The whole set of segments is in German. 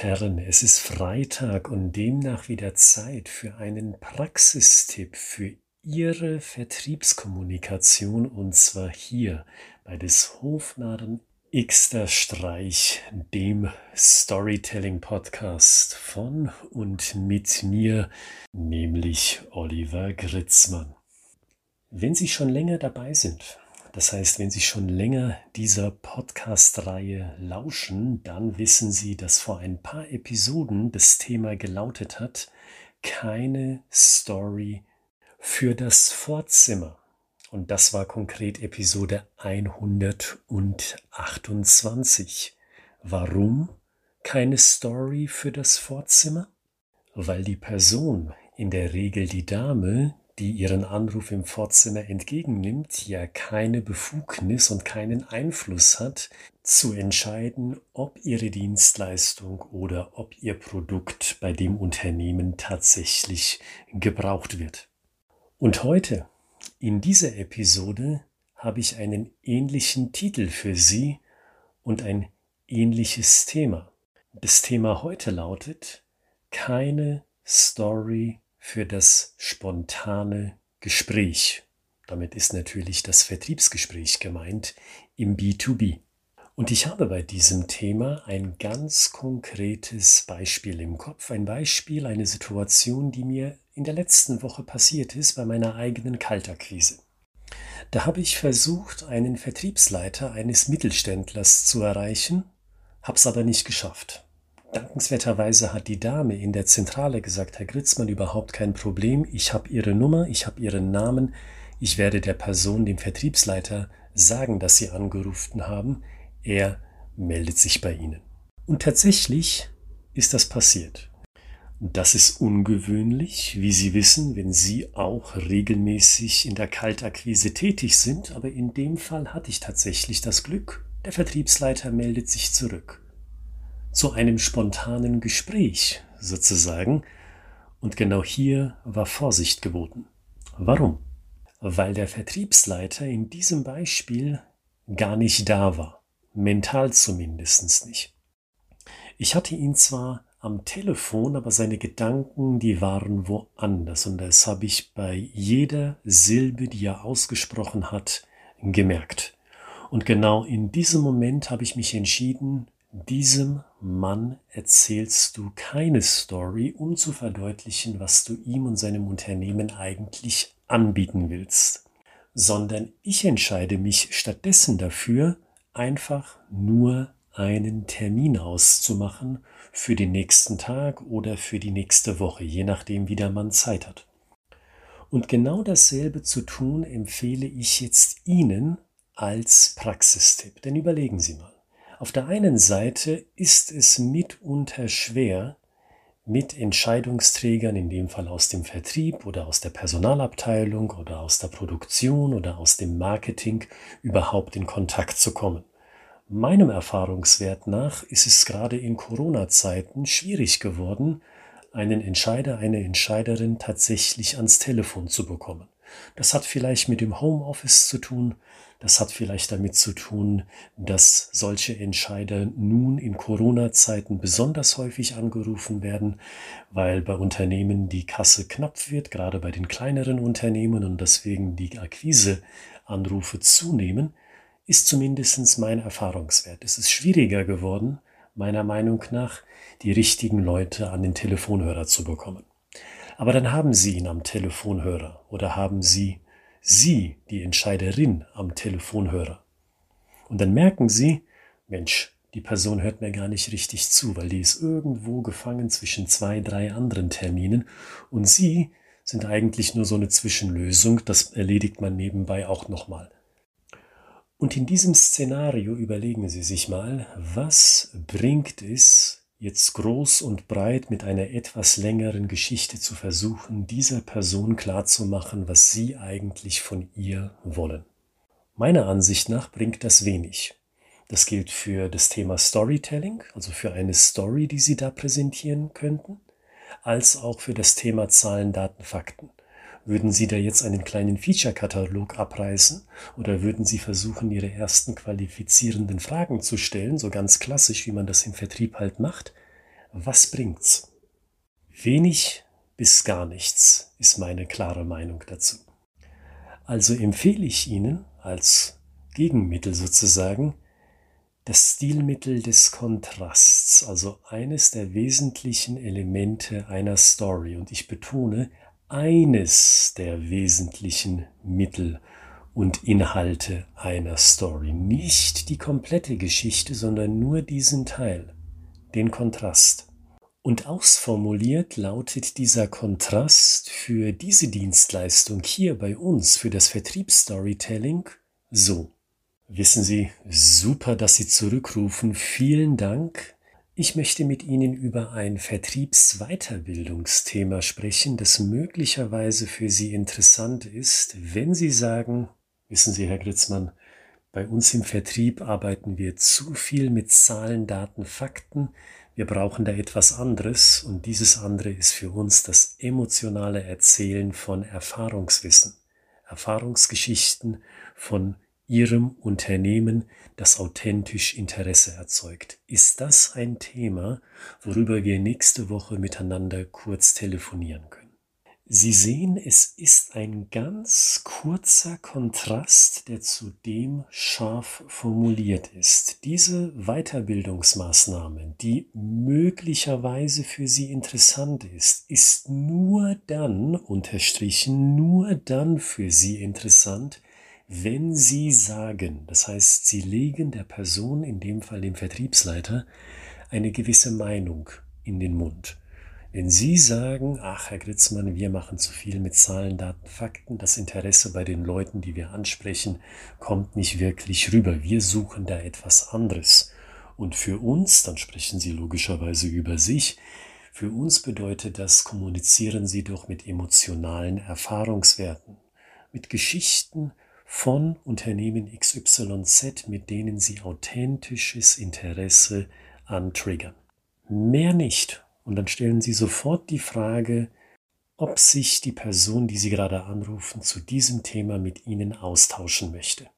Herren, es ist Freitag und demnach wieder Zeit für einen Praxistipp für Ihre Vertriebskommunikation und zwar hier bei des Hofnarren Xter Streich, dem Storytelling Podcast von und mit mir, nämlich Oliver Gritzmann. Wenn Sie schon länger dabei sind, das heißt, wenn Sie schon länger dieser Podcast-Reihe lauschen, dann wissen Sie, dass vor ein paar Episoden das Thema gelautet hat, keine Story für das Vorzimmer. Und das war konkret Episode 128. Warum keine Story für das Vorzimmer? Weil die Person, in der Regel die Dame, die ihren Anruf im Vorzimmer entgegennimmt, ja keine Befugnis und keinen Einfluss hat, zu entscheiden, ob ihre Dienstleistung oder ob ihr Produkt bei dem Unternehmen tatsächlich gebraucht wird. Und heute, in dieser Episode, habe ich einen ähnlichen Titel für Sie und ein ähnliches Thema. Das Thema heute lautet keine Story für das spontane Gespräch. Damit ist natürlich das Vertriebsgespräch gemeint im B2B. Und ich habe bei diesem Thema ein ganz konkretes Beispiel im Kopf, ein Beispiel, eine Situation, die mir in der letzten Woche passiert ist bei meiner eigenen Kaltakquise. Da habe ich versucht, einen Vertriebsleiter eines Mittelständlers zu erreichen, habe es aber nicht geschafft. Dankenswerterweise hat die Dame in der Zentrale gesagt, Herr Gritzmann, überhaupt kein Problem, ich habe Ihre Nummer, ich habe Ihren Namen, ich werde der Person, dem Vertriebsleiter, sagen, dass Sie angerufen haben, er meldet sich bei Ihnen. Und tatsächlich ist das passiert. Das ist ungewöhnlich, wie Sie wissen, wenn Sie auch regelmäßig in der Kaltakquise tätig sind, aber in dem Fall hatte ich tatsächlich das Glück, der Vertriebsleiter meldet sich zurück zu einem spontanen Gespräch sozusagen. Und genau hier war Vorsicht geboten. Warum? Weil der Vertriebsleiter in diesem Beispiel gar nicht da war, mental zumindest nicht. Ich hatte ihn zwar am Telefon, aber seine Gedanken, die waren woanders und das habe ich bei jeder Silbe, die er ausgesprochen hat, gemerkt. Und genau in diesem Moment habe ich mich entschieden, diesem Mann erzählst du keine Story, um zu verdeutlichen, was du ihm und seinem Unternehmen eigentlich anbieten willst, sondern ich entscheide mich stattdessen dafür, einfach nur einen Termin auszumachen für den nächsten Tag oder für die nächste Woche, je nachdem, wie der Mann Zeit hat. Und genau dasselbe zu tun empfehle ich jetzt Ihnen als Praxistipp. Denn überlegen Sie mal. Auf der einen Seite ist es mitunter schwer, mit Entscheidungsträgern, in dem Fall aus dem Vertrieb oder aus der Personalabteilung oder aus der Produktion oder aus dem Marketing, überhaupt in Kontakt zu kommen. Meinem Erfahrungswert nach ist es gerade in Corona-Zeiten schwierig geworden, einen Entscheider, eine Entscheiderin tatsächlich ans Telefon zu bekommen. Das hat vielleicht mit dem Homeoffice zu tun, das hat vielleicht damit zu tun, dass solche Entscheider nun in Corona-Zeiten besonders häufig angerufen werden, weil bei Unternehmen die Kasse knapp wird, gerade bei den kleineren Unternehmen und deswegen die Akquiseanrufe zunehmen, ist zumindest mein Erfahrungswert. Es ist schwieriger geworden, meiner Meinung nach, die richtigen Leute an den Telefonhörer zu bekommen. Aber dann haben Sie ihn am Telefonhörer oder haben Sie Sie, die Entscheiderin, am Telefonhörer. Und dann merken Sie, Mensch, die Person hört mir gar nicht richtig zu, weil die ist irgendwo gefangen zwischen zwei, drei anderen Terminen und Sie sind eigentlich nur so eine Zwischenlösung, das erledigt man nebenbei auch nochmal. Und in diesem Szenario überlegen Sie sich mal, was bringt es, jetzt groß und breit mit einer etwas längeren Geschichte zu versuchen, dieser Person klarzumachen, was sie eigentlich von ihr wollen. Meiner Ansicht nach bringt das wenig. Das gilt für das Thema Storytelling, also für eine Story, die Sie da präsentieren könnten, als auch für das Thema Zahlen, Daten, Fakten. Würden Sie da jetzt einen kleinen Feature-Katalog abreißen oder würden Sie versuchen, Ihre ersten qualifizierenden Fragen zu stellen, so ganz klassisch, wie man das im Vertrieb halt macht? Was bringt's? Wenig bis gar nichts ist meine klare Meinung dazu. Also empfehle ich Ihnen als Gegenmittel sozusagen das Stilmittel des Kontrasts, also eines der wesentlichen Elemente einer Story. Und ich betone, eines der wesentlichen Mittel und Inhalte einer Story. Nicht die komplette Geschichte, sondern nur diesen Teil, den Kontrast. Und ausformuliert lautet dieser Kontrast für diese Dienstleistung hier bei uns, für das Vertriebsstorytelling, so. Wissen Sie, super, dass Sie zurückrufen. Vielen Dank. Ich möchte mit Ihnen über ein Vertriebsweiterbildungsthema sprechen, das möglicherweise für Sie interessant ist, wenn Sie sagen, wissen Sie, Herr Gritzmann, bei uns im Vertrieb arbeiten wir zu viel mit Zahlen, Daten, Fakten. Wir brauchen da etwas anderes und dieses andere ist für uns das emotionale Erzählen von Erfahrungswissen, Erfahrungsgeschichten von Ihrem Unternehmen, das authentisch Interesse erzeugt. Ist das ein Thema, worüber wir nächste Woche miteinander kurz telefonieren können? Sie sehen, es ist ein ganz kurzer Kontrast, der zudem scharf formuliert ist. Diese Weiterbildungsmaßnahme, die möglicherweise für Sie interessant ist, ist nur dann, unterstrichen, nur dann für Sie interessant, wenn Sie sagen, das heißt, Sie legen der Person, in dem Fall dem Vertriebsleiter, eine gewisse Meinung in den Mund. Wenn Sie sagen, ach Herr Gritzmann, wir machen zu viel mit Zahlen, Daten, Fakten, das Interesse bei den Leuten, die wir ansprechen, kommt nicht wirklich rüber. Wir suchen da etwas anderes. Und für uns, dann sprechen Sie logischerweise über sich, für uns bedeutet das, kommunizieren Sie doch mit emotionalen Erfahrungswerten, mit Geschichten, von Unternehmen XYZ, mit denen Sie authentisches Interesse antriggern. Mehr nicht. Und dann stellen Sie sofort die Frage, ob sich die Person, die Sie gerade anrufen, zu diesem Thema mit Ihnen austauschen möchte.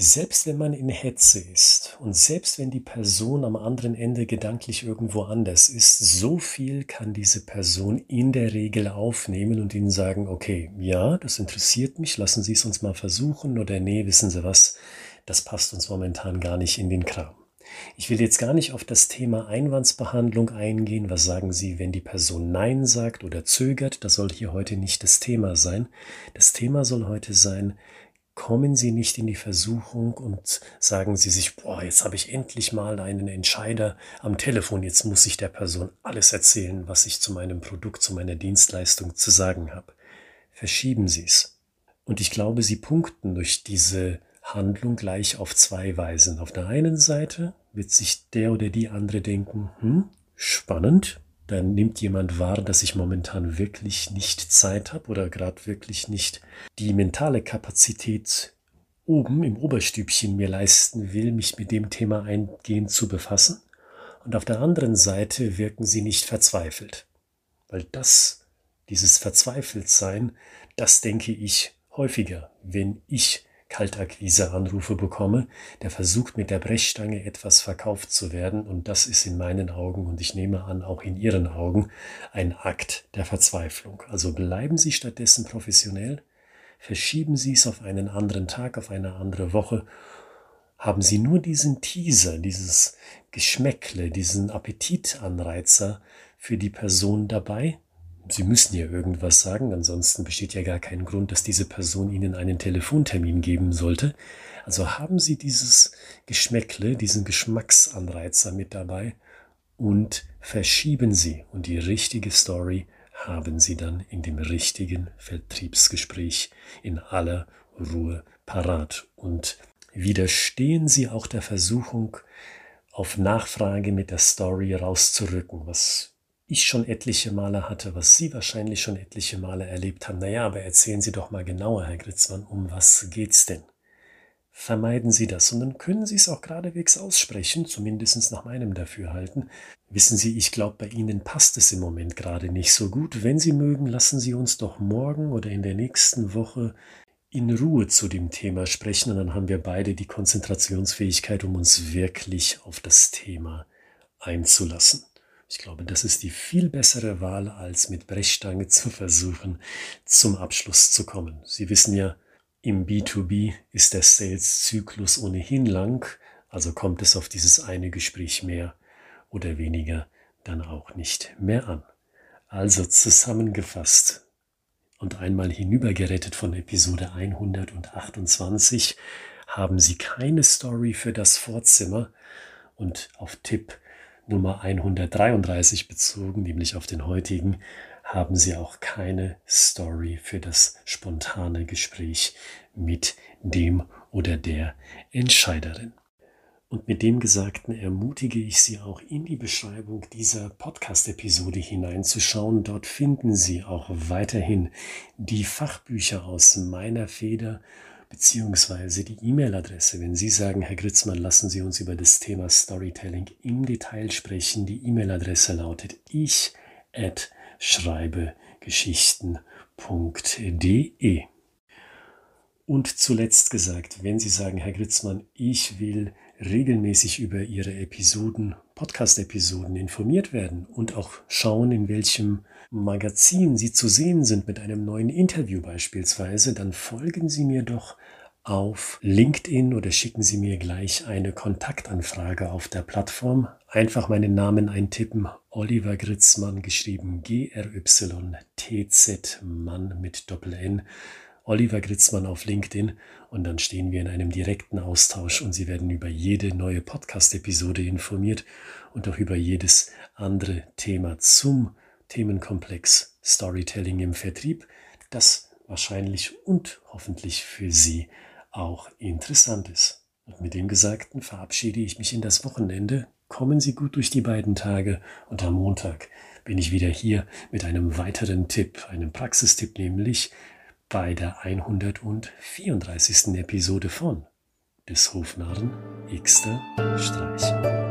Selbst wenn man in Hetze ist und selbst wenn die Person am anderen Ende gedanklich irgendwo anders ist, so viel kann diese Person in der Regel aufnehmen und ihnen sagen, okay, ja, das interessiert mich, lassen Sie es uns mal versuchen oder nee, wissen Sie was, das passt uns momentan gar nicht in den Kram. Ich will jetzt gar nicht auf das Thema Einwandsbehandlung eingehen. Was sagen Sie, wenn die Person Nein sagt oder zögert? Das soll hier heute nicht das Thema sein. Das Thema soll heute sein, kommen Sie nicht in die Versuchung und sagen Sie sich, boah, jetzt habe ich endlich mal einen Entscheider am Telefon, jetzt muss ich der Person alles erzählen, was ich zu meinem Produkt, zu meiner Dienstleistung zu sagen habe. Verschieben Sie es. Und ich glaube, Sie punkten durch diese Handlung gleich auf zwei Weisen. Auf der einen Seite wird sich der oder die andere denken, hm, spannend, dann nimmt jemand wahr, dass ich momentan wirklich nicht Zeit habe oder gerade wirklich nicht die mentale Kapazität oben im Oberstübchen mir leisten will, mich mit dem Thema eingehend zu befassen. Und auf der anderen Seite wirken sie nicht verzweifelt. Weil das, dieses Verzweifeltsein, das denke ich häufiger, wenn ich Kaltakquise-Anrufe bekomme, der versucht mit der Brechstange etwas verkauft zu werden. Und das ist in meinen Augen und ich nehme an auch in Ihren Augen ein Akt der Verzweiflung. Also bleiben Sie stattdessen professionell, verschieben Sie es auf einen anderen Tag, auf eine andere Woche, haben Sie nur diesen Teaser, dieses Geschmäckle, diesen Appetitanreizer für die Person dabei Sie müssen ja irgendwas sagen, ansonsten besteht ja gar kein Grund, dass diese Person Ihnen einen Telefontermin geben sollte. Also haben Sie dieses Geschmäckle, diesen Geschmacksanreizer mit dabei und verschieben Sie und die richtige Story haben Sie dann in dem richtigen Vertriebsgespräch in aller Ruhe parat und widerstehen Sie auch der Versuchung, auf Nachfrage mit der Story rauszurücken, was ich schon etliche Male hatte, was Sie wahrscheinlich schon etliche Male erlebt haben. Naja, aber erzählen Sie doch mal genauer, Herr Gritzmann, um was geht's denn? Vermeiden Sie das und dann können Sie es auch geradewegs aussprechen, zumindest nach meinem Dafürhalten. Wissen Sie, ich glaube, bei Ihnen passt es im Moment gerade nicht so gut. Wenn Sie mögen, lassen Sie uns doch morgen oder in der nächsten Woche in Ruhe zu dem Thema sprechen und dann haben wir beide die Konzentrationsfähigkeit, um uns wirklich auf das Thema einzulassen. Ich glaube, das ist die viel bessere Wahl, als mit Brechstange zu versuchen, zum Abschluss zu kommen. Sie wissen ja, im B2B ist der Sales-Zyklus ohnehin lang, also kommt es auf dieses eine Gespräch mehr oder weniger dann auch nicht mehr an. Also zusammengefasst und einmal hinübergerettet von Episode 128 haben Sie keine Story für das Vorzimmer und auf Tipp Nummer 133 bezogen, nämlich auf den heutigen, haben Sie auch keine Story für das spontane Gespräch mit dem oder der Entscheiderin. Und mit dem Gesagten ermutige ich Sie auch in die Beschreibung dieser Podcast-Episode hineinzuschauen. Dort finden Sie auch weiterhin die Fachbücher aus meiner Feder beziehungsweise die E-Mail-Adresse. Wenn Sie sagen, Herr Gritzmann, lassen Sie uns über das Thema Storytelling im Detail sprechen. Die E-Mail-Adresse lautet ich at schreibegeschichten.de. Und zuletzt gesagt, wenn Sie sagen, Herr Gritzmann, ich will regelmäßig über ihre Episoden, Podcast-Episoden informiert werden und auch schauen, in welchem Magazin sie zu sehen sind mit einem neuen Interview beispielsweise, dann folgen Sie mir doch auf LinkedIn oder schicken Sie mir gleich eine Kontaktanfrage auf der Plattform. Einfach meinen Namen eintippen, Oliver Gritzmann geschrieben G-R-Y-T-Z Mann mit Doppel-N Oliver Gritzmann auf LinkedIn und dann stehen wir in einem direkten Austausch und Sie werden über jede neue Podcast-Episode informiert und auch über jedes andere Thema zum Themenkomplex Storytelling im Vertrieb, das wahrscheinlich und hoffentlich für Sie auch interessant ist. Und mit dem Gesagten verabschiede ich mich in das Wochenende. Kommen Sie gut durch die beiden Tage und am Montag bin ich wieder hier mit einem weiteren Tipp, einem Praxistipp nämlich, bei der 134. Episode von des Hofnarren Xter Streich.